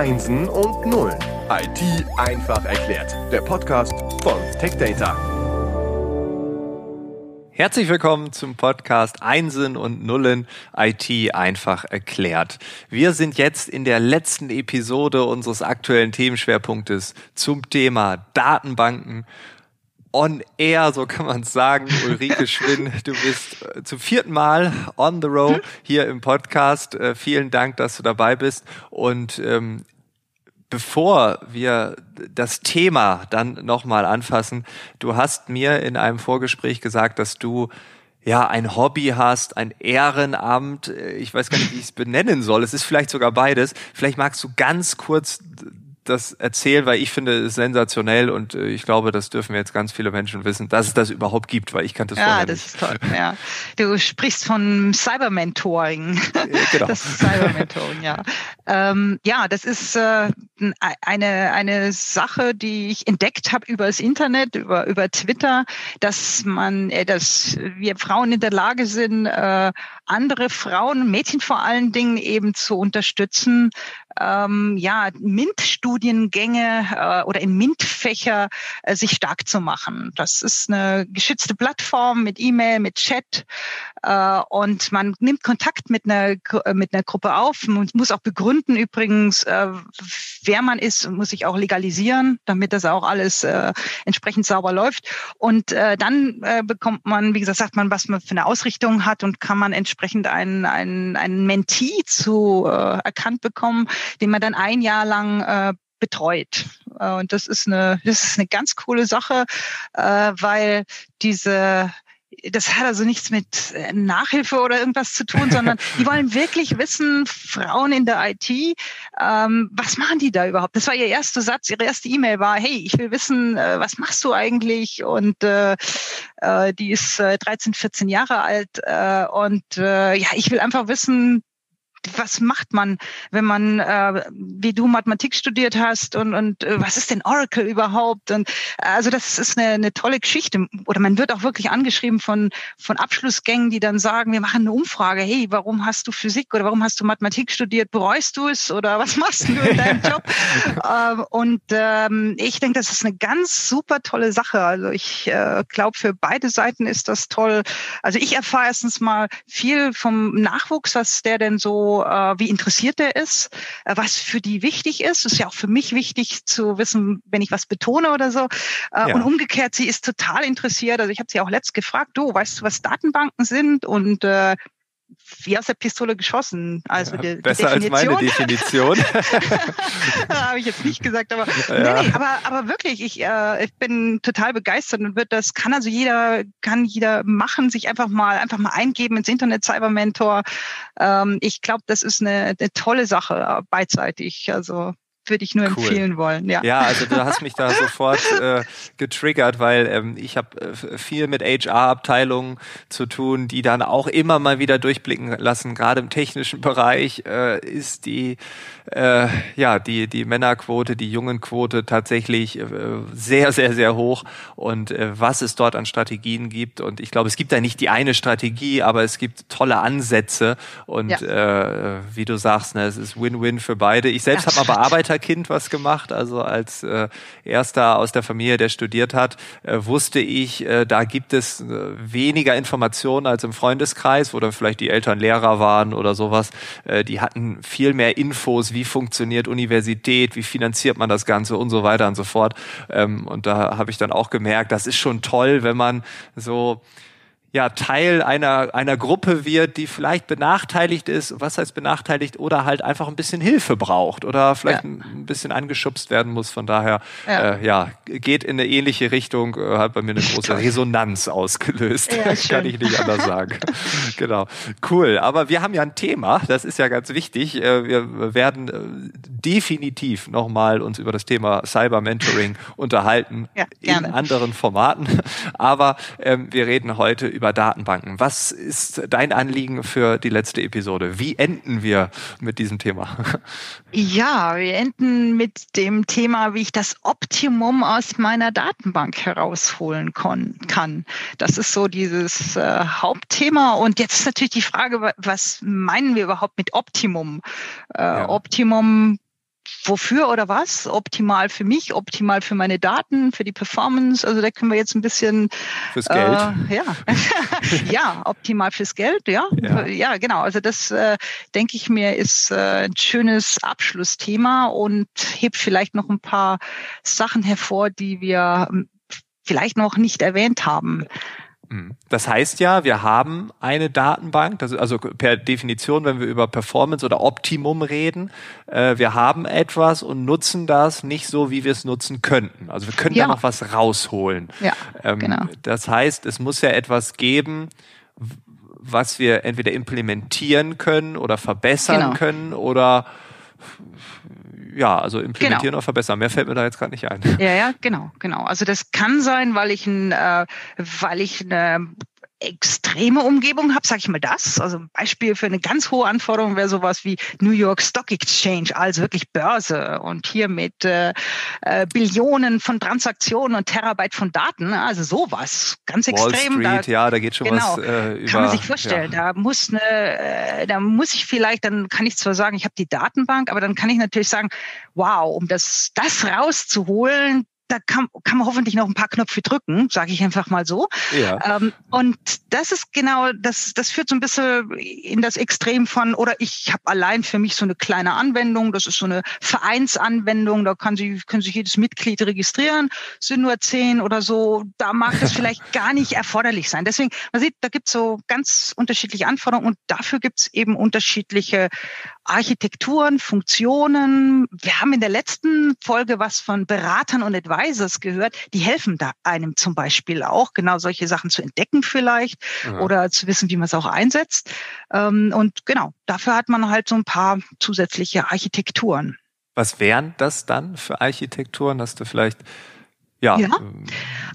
Einsen und Nullen. IT einfach erklärt. Der Podcast von TechData. Herzlich willkommen zum Podcast Einsen und Nullen IT einfach erklärt. Wir sind jetzt in der letzten Episode unseres aktuellen Themenschwerpunktes zum Thema Datenbanken on air, so kann man es sagen. Ulrike Schwinn, du bist äh, zum vierten Mal on the road hier im Podcast. Äh, vielen Dank, dass du dabei bist. Und ähm, bevor wir das Thema dann nochmal anfassen, du hast mir in einem Vorgespräch gesagt, dass du ja, ein Hobby hast, ein Ehrenamt, äh, ich weiß gar nicht, wie ich es benennen soll. Es ist vielleicht sogar beides. Vielleicht magst du ganz kurz das erzählen, weil ich finde es sensationell und äh, ich glaube, das dürfen jetzt ganz viele Menschen wissen, dass es das überhaupt gibt, weil ich kannte es ja, vorher das nicht. ist toll. Ja. Du sprichst von Cybermentoring. genau. Das ist Cybermentoring, ja. Ähm, ja, das ist äh, eine, eine Sache, die ich entdeckt habe über das Internet, über, über Twitter, dass man, äh, dass wir Frauen in der Lage sind, äh, andere Frauen, Mädchen vor allen Dingen eben zu unterstützen, ähm, ja, MINT-Studiengänge äh, oder in MINT-Fächer äh, sich stark zu machen. Das ist eine geschützte Plattform mit E-Mail, mit Chat und man nimmt Kontakt mit einer, mit einer Gruppe auf und muss auch begründen übrigens, äh, wer man ist muss sich auch legalisieren, damit das auch alles äh, entsprechend sauber läuft. Und äh, dann äh, bekommt man, wie gesagt, sagt man, was man für eine Ausrichtung hat und kann man entsprechend einen, einen, einen Mentee zu äh, erkannt bekommen, den man dann ein Jahr lang äh, betreut. Äh, und das ist eine, das ist eine ganz coole Sache, äh, weil diese das hat also nichts mit äh, Nachhilfe oder irgendwas zu tun, sondern die wollen wirklich wissen, Frauen in der IT, ähm, was machen die da überhaupt? Das war ihr erster Satz, ihre erste E-Mail war, hey, ich will wissen, äh, was machst du eigentlich? Und äh, äh, die ist äh, 13, 14 Jahre alt äh, und äh, ja, ich will einfach wissen, was macht man, wenn man, äh, wie du Mathematik studiert hast und, und äh, was ist denn Oracle überhaupt? Und also das ist eine, eine tolle Geschichte. Oder man wird auch wirklich angeschrieben von, von Abschlussgängen, die dann sagen, wir machen eine Umfrage, hey, warum hast du Physik oder warum hast du Mathematik studiert? Bereust du es oder was machst du in deinem Job? ähm, und ähm, ich denke, das ist eine ganz super tolle Sache. Also ich äh, glaube, für beide Seiten ist das toll. Also ich erfahre erstens mal viel vom Nachwuchs, was der denn so äh, wie interessiert er ist, äh, was für die wichtig ist. Das ist ja auch für mich wichtig zu wissen, wenn ich was betone oder so. Äh, ja. Und umgekehrt, sie ist total interessiert. Also ich habe sie auch letzt gefragt, du, weißt du, was Datenbanken sind? Und äh, wie aus der Pistole geschossen. Also ja, die, besser die als meine Definition. Habe ich jetzt nicht gesagt, aber ja. nee, nee, aber aber wirklich, ich, äh, ich bin total begeistert und wird das kann also jeder kann jeder machen, sich einfach mal einfach mal eingeben ins Internet Cyber Mentor. Ähm, ich glaube, das ist eine, eine tolle Sache beidseitig. Also würde ich nur cool. empfehlen wollen. Ja. ja, also du hast mich da sofort äh, getriggert, weil ähm, ich habe äh, viel mit HR-Abteilungen zu tun, die dann auch immer mal wieder durchblicken lassen. Gerade im technischen Bereich äh, ist die äh, ja die die Männerquote, die Jungenquote tatsächlich äh, sehr sehr sehr hoch und äh, was es dort an Strategien gibt und ich glaube es gibt da nicht die eine Strategie, aber es gibt tolle Ansätze und ja. äh, wie du sagst, ne, es ist Win-Win für beide. Ich selbst ja. habe aber Arbeiterkind was gemacht, also als äh, erster aus der Familie, der studiert hat, äh, wusste ich, äh, da gibt es äh, weniger Informationen als im Freundeskreis, wo dann vielleicht die Eltern Lehrer waren oder sowas. Äh, die hatten viel mehr Infos, wie funktioniert Universität, wie finanziert man das Ganze und so weiter und so fort. Ähm, und da habe ich dann auch gemerkt, das ist schon toll, wenn man so ja Teil einer einer Gruppe wird, die vielleicht benachteiligt ist. Was heißt benachteiligt? Oder halt einfach ein bisschen Hilfe braucht oder vielleicht ja. ein bisschen angeschubst werden muss. Von daher, ja, äh, ja geht in eine ähnliche Richtung. Äh, hat bei mir eine große Resonanz ausgelöst. Ja, Kann ich nicht anders sagen. genau, cool. Aber wir haben ja ein Thema. Das ist ja ganz wichtig. Äh, wir werden äh, definitiv nochmal uns über das Thema Cyber Mentoring unterhalten ja, in anderen Formaten. Aber ähm, wir reden heute über über Datenbanken. Was ist dein Anliegen für die letzte Episode? Wie enden wir mit diesem Thema? Ja, wir enden mit dem Thema, wie ich das Optimum aus meiner Datenbank herausholen kann. Das ist so dieses äh, Hauptthema. Und jetzt ist natürlich die Frage, was meinen wir überhaupt mit Optimum? Äh, ja. Optimum wofür oder was? Optimal für mich, optimal für meine Daten, für die Performance. Also da können wir jetzt ein bisschen fürs Geld. Äh, ja, ja, optimal fürs Geld. Ja, ja, ja genau. Also das äh, denke ich mir ist äh, ein schönes Abschlussthema und hebt vielleicht noch ein paar Sachen hervor, die wir hm, vielleicht noch nicht erwähnt haben. Mhm. Das heißt ja, wir haben eine Datenbank, also per Definition, wenn wir über Performance oder Optimum reden, äh, wir haben etwas und nutzen das nicht so, wie wir es nutzen könnten. Also wir können ja. da noch was rausholen. Ja, ähm, genau. Das heißt, es muss ja etwas geben, was wir entweder implementieren können oder verbessern genau. können oder ja, also implementieren genau. oder verbessern. Mehr fällt mir da jetzt gerade nicht ein. Ja, ja, genau, genau. Also das kann sein, weil ich ein, äh, weil ich eine extreme Umgebung habe, sage ich mal das. Also ein Beispiel für eine ganz hohe Anforderung wäre sowas wie New York Stock Exchange, also wirklich Börse und hier mit äh, äh, Billionen von Transaktionen und Terabyte von Daten, also sowas, ganz Wall extrem. Street, da, ja, da geht schon genau, was äh, über. Kann man sich vorstellen, ja. da muss eine, äh, da muss ich vielleicht, dann kann ich zwar sagen, ich habe die Datenbank, aber dann kann ich natürlich sagen, wow, um das, das rauszuholen, da kann, kann man hoffentlich noch ein paar Knöpfe drücken, sage ich einfach mal so. Ja. Ähm, und das ist genau, das, das führt so ein bisschen in das Extrem von, oder ich habe allein für mich so eine kleine Anwendung, das ist so eine Vereinsanwendung, da kann sie, können sich jedes Mitglied registrieren, sind nur zehn oder so, da mag das vielleicht gar nicht erforderlich sein. Deswegen, man sieht, da gibt es so ganz unterschiedliche Anforderungen und dafür gibt es eben unterschiedliche Architekturen, Funktionen. Wir haben in der letzten Folge was von Beratern und Advisors gehört. Die helfen da einem zum Beispiel auch, genau solche Sachen zu entdecken vielleicht ja. oder zu wissen, wie man es auch einsetzt. Ähm, und genau, dafür hat man halt so ein paar zusätzliche Architekturen. Was wären das dann für Architekturen? Hast du vielleicht ja, ja. Ähm,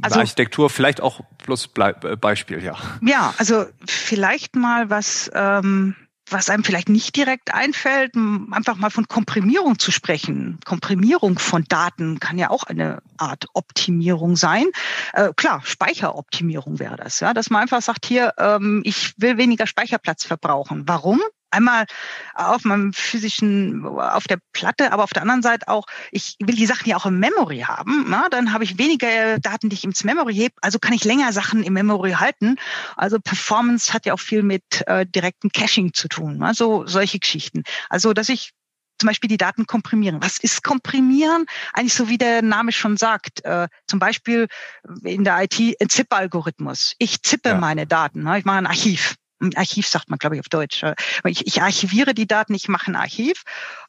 also, Architektur vielleicht auch plus Beispiel, ja. Ja, also vielleicht mal was ähm, was einem vielleicht nicht direkt einfällt, einfach mal von Komprimierung zu sprechen. Komprimierung von Daten kann ja auch eine Art Optimierung sein. Äh, klar, Speicheroptimierung wäre das, ja, dass man einfach sagt, hier, ähm, ich will weniger Speicherplatz verbrauchen. Warum? Einmal auf meinem physischen, auf der Platte, aber auf der anderen Seite auch, ich will die Sachen ja auch im Memory haben. Na? Dann habe ich weniger Daten, die ich ins Memory hebe, also kann ich länger Sachen im Memory halten. Also Performance hat ja auch viel mit äh, direktem Caching zu tun. Also solche Geschichten. Also dass ich zum Beispiel die Daten komprimieren. Was ist komprimieren? Eigentlich so wie der Name schon sagt. Äh, zum Beispiel in der IT ein ZIP-Algorithmus. Ich zippe ja. meine Daten. Ne? Ich mache ein Archiv. Archiv sagt man, glaube ich, auf Deutsch. Ich, ich archiviere die Daten, ich mache ein Archiv.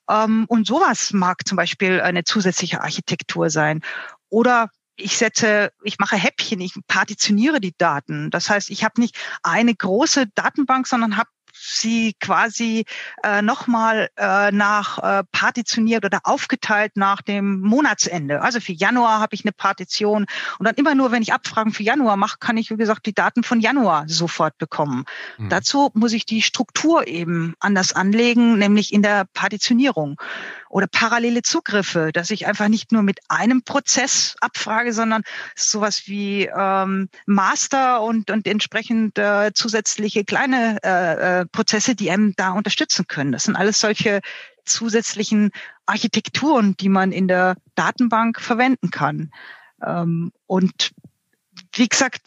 Ähm, und sowas mag zum Beispiel eine zusätzliche Architektur sein. Oder ich setze, ich mache Häppchen, ich partitioniere die Daten. Das heißt, ich habe nicht eine große Datenbank, sondern habe sie quasi äh, nochmal äh, nach äh, partitioniert oder aufgeteilt nach dem Monatsende. Also für Januar habe ich eine Partition und dann immer nur, wenn ich Abfragen für Januar mache, kann ich, wie gesagt, die Daten von Januar sofort bekommen. Mhm. Dazu muss ich die Struktur eben anders anlegen, nämlich in der Partitionierung oder parallele Zugriffe, dass ich einfach nicht nur mit einem Prozess abfrage, sondern sowas wie ähm, Master und, und entsprechend äh, zusätzliche kleine äh, äh, Prozesse, die einem da unterstützen können. Das sind alles solche zusätzlichen Architekturen, die man in der Datenbank verwenden kann. Ähm, und wie gesagt,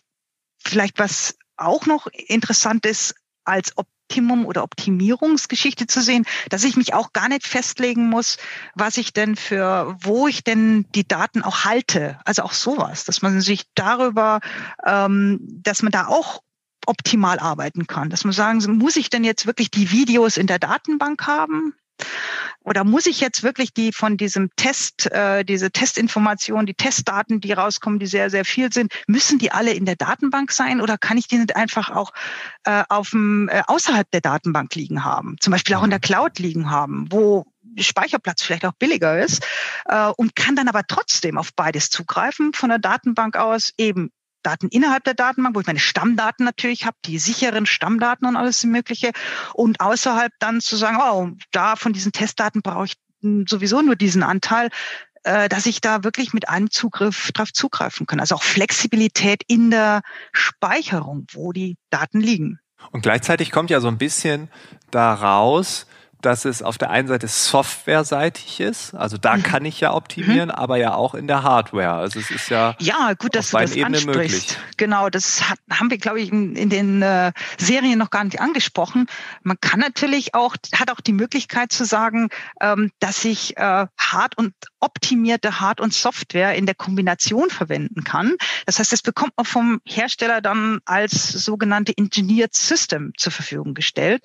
vielleicht was auch noch interessant ist, als ob Optimum oder Optimierungsgeschichte zu sehen, dass ich mich auch gar nicht festlegen muss, was ich denn für, wo ich denn die Daten auch halte. Also auch sowas, dass man sich darüber, ähm, dass man da auch optimal arbeiten kann. Dass man sagen, muss ich denn jetzt wirklich die Videos in der Datenbank haben? Oder muss ich jetzt wirklich die von diesem Test, äh, diese Testinformationen, die Testdaten, die rauskommen, die sehr, sehr viel sind, müssen die alle in der Datenbank sein oder kann ich die nicht einfach auch äh, auf dem, äh, außerhalb der Datenbank liegen haben? Zum Beispiel auch in der Cloud liegen haben, wo Speicherplatz vielleicht auch billiger ist äh, und kann dann aber trotzdem auf beides zugreifen von der Datenbank aus, eben Daten innerhalb der Datenbank, wo ich meine Stammdaten natürlich habe, die sicheren Stammdaten und alles Mögliche. Und außerhalb dann zu sagen, oh, da von diesen Testdaten brauche ich sowieso nur diesen Anteil, äh, dass ich da wirklich mit einem Zugriff drauf zugreifen kann. Also auch Flexibilität in der Speicherung, wo die Daten liegen. Und gleichzeitig kommt ja so ein bisschen daraus, dass es auf der einen Seite softwareseitig ist, also da mhm. kann ich ja optimieren, mhm. aber ja auch in der Hardware. Also es ist ja ja gut, dass du das Ebene ansprichst. Möglich. Genau, das hat, haben wir glaube ich in, in den äh, Serien noch gar nicht angesprochen. Man kann natürlich auch hat auch die Möglichkeit zu sagen, ähm, dass ich äh, hart und optimierte Hard- und Software in der Kombination verwenden kann. Das heißt, das bekommt man vom Hersteller dann als sogenannte Engineered System zur Verfügung gestellt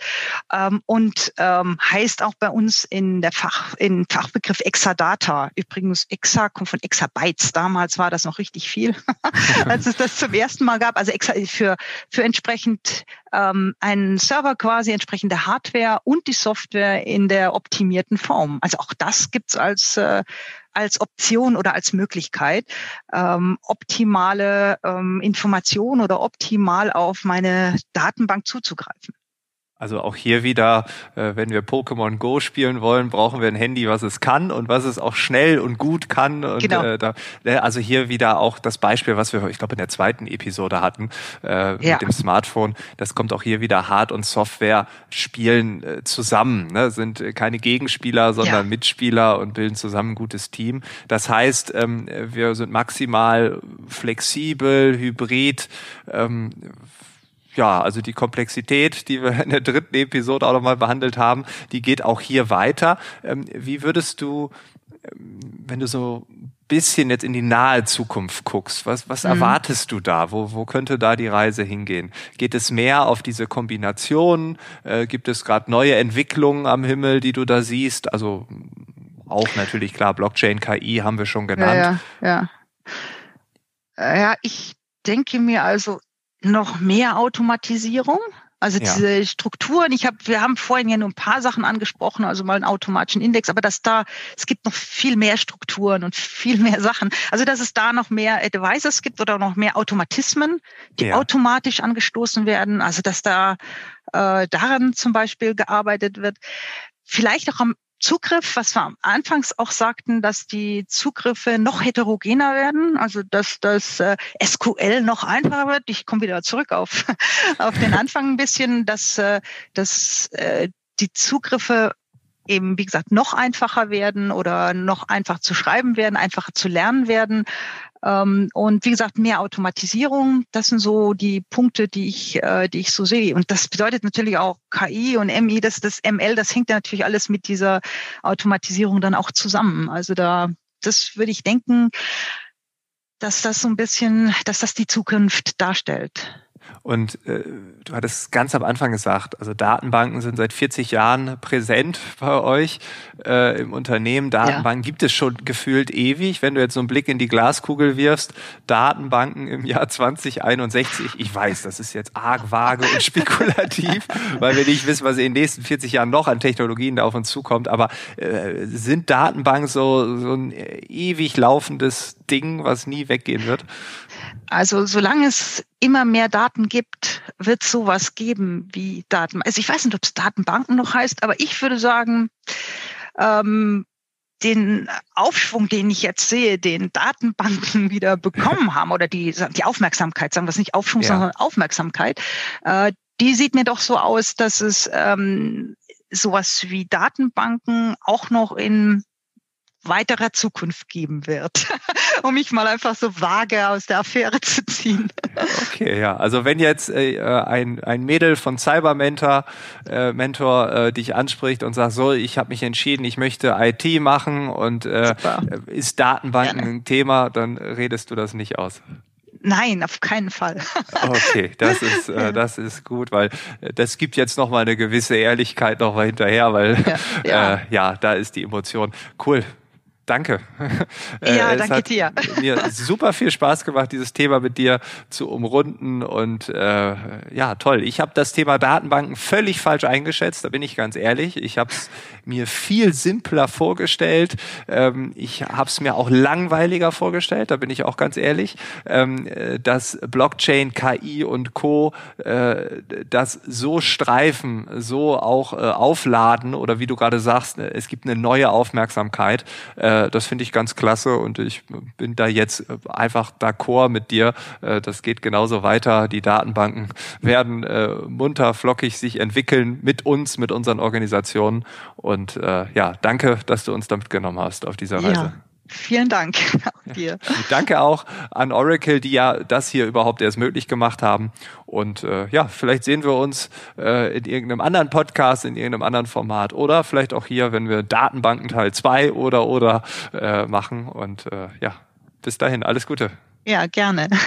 ähm, und ähm, heißt auch bei uns in der Fach, in Fachbegriff Exadata. Übrigens, Exa kommt von Exabytes. Damals war das noch richtig viel, als es das zum ersten Mal gab. Also Exa für, für entsprechend ähm, einen Server quasi, entsprechende Hardware und die Software in der optimierten Form. Also auch das gibt's als äh, als Option oder als Möglichkeit, ähm, optimale ähm, Informationen oder optimal auf meine Datenbank zuzugreifen. Also auch hier wieder, äh, wenn wir Pokémon Go spielen wollen, brauchen wir ein Handy, was es kann und was es auch schnell und gut kann. Und, genau. Äh, da, äh, also hier wieder auch das Beispiel, was wir, ich glaube, in der zweiten Episode hatten äh, ja. mit dem Smartphone. Das kommt auch hier wieder Hard- und Software spielen zusammen. Ne? Sind keine Gegenspieler, sondern ja. Mitspieler und bilden zusammen ein gutes Team. Das heißt, ähm, wir sind maximal flexibel, hybrid. Ja, also die Komplexität, die wir in der dritten Episode auch nochmal behandelt haben, die geht auch hier weiter. Ähm, wie würdest du, ähm, wenn du so ein bisschen jetzt in die nahe Zukunft guckst, was, was mhm. erwartest du da? Wo, wo könnte da die Reise hingehen? Geht es mehr auf diese Kombination? Äh, gibt es gerade neue Entwicklungen am Himmel, die du da siehst? Also auch natürlich klar, Blockchain, KI haben wir schon genannt. Ja, ja. Ja, ja ich denke mir also, noch mehr Automatisierung. Also ja. diese Strukturen, ich habe, wir haben vorhin ja nur ein paar Sachen angesprochen, also mal einen automatischen Index, aber dass da, es gibt noch viel mehr Strukturen und viel mehr Sachen. Also dass es da noch mehr Advices gibt oder noch mehr Automatismen, die ja. automatisch angestoßen werden. Also dass da äh, daran zum Beispiel gearbeitet wird. Vielleicht auch am Zugriff, was wir am Anfangs auch sagten, dass die Zugriffe noch heterogener werden, also dass das äh, SQL noch einfacher wird. Ich komme wieder zurück auf, auf den Anfang ein bisschen, dass, äh, dass äh, die Zugriffe eben, wie gesagt, noch einfacher werden oder noch einfach zu schreiben werden, einfacher zu lernen werden. Ähm, und wie gesagt, mehr Automatisierung, das sind so die Punkte, die ich, äh, die ich so sehe. Und das bedeutet natürlich auch KI und MI, das, das ML, das hängt natürlich alles mit dieser Automatisierung dann auch zusammen. Also da, das würde ich denken, dass das so ein bisschen, dass das die Zukunft darstellt. Und äh, du hattest ganz am Anfang gesagt, also Datenbanken sind seit 40 Jahren präsent bei euch äh, im Unternehmen. Datenbanken ja. gibt es schon gefühlt ewig. Wenn du jetzt so einen Blick in die Glaskugel wirfst, Datenbanken im Jahr 2061, ich weiß, das ist jetzt arg vage und spekulativ, weil wir nicht wissen, was in den nächsten 40 Jahren noch an Technologien da auf uns zukommt. Aber äh, sind Datenbanken so, so ein ewig laufendes Ding, was nie weggehen wird? Also solange es immer mehr Daten gibt, wird sowas geben wie Daten. Also ich weiß nicht, ob es Datenbanken noch heißt, aber ich würde sagen, ähm, den Aufschwung, den ich jetzt sehe, den Datenbanken wieder bekommen haben oder die, die Aufmerksamkeit, sagen wir es nicht Aufschwung, ja. sondern Aufmerksamkeit, äh, die sieht mir doch so aus, dass es ähm, sowas wie Datenbanken auch noch in weiterer Zukunft geben wird, um mich mal einfach so vage aus der Affäre zu ziehen. Okay, ja. Also wenn jetzt äh, ein, ein Mädel von Cybermentor äh, Mentor äh, dich anspricht und sagt, so, ich habe mich entschieden, ich möchte IT machen und äh, ist Datenbanken Gerne. ein Thema, dann redest du das nicht aus. Nein, auf keinen Fall. okay, das ist äh, das ist gut, weil äh, das gibt jetzt noch mal eine gewisse Ehrlichkeit noch mal hinterher, weil ja, ja. Äh, ja da ist die Emotion. Cool, Danke. Ja, äh, danke dir. Mir super viel Spaß gemacht, dieses Thema mit dir zu umrunden und äh, ja, toll. Ich habe das Thema Datenbanken völlig falsch eingeschätzt, da bin ich ganz ehrlich. Ich habe es mir viel simpler vorgestellt. Ähm, ich habe es mir auch langweiliger vorgestellt, da bin ich auch ganz ehrlich. Ähm, äh, dass Blockchain, KI und Co. Äh, das so streifen, so auch äh, aufladen oder wie du gerade sagst, es gibt eine neue Aufmerksamkeit. Äh, Äh, das finde ich ganz klasse und ich bin da jetzt einfach d'accord mit dir. Äh, das geht genauso weiter. Die Datenbanken werden äh, munter, flockig sich entwickeln mit uns, mit unseren Organisationen. Und äh, ja, danke, dass du uns da mitgenommen hast auf dieser Reise. Ja. Vielen Dank auch dir. Danke auch an Oracle, die ja das hier überhaupt erst möglich gemacht haben. Und äh, ja, vielleicht sehen wir uns äh, in irgendeinem anderen Podcast, in irgendeinem anderen Format oder vielleicht auch hier, wenn wir Datenbanken Teil 2 oder oder äh, machen. Und äh, ja, bis dahin, alles Gute. Ja, gerne.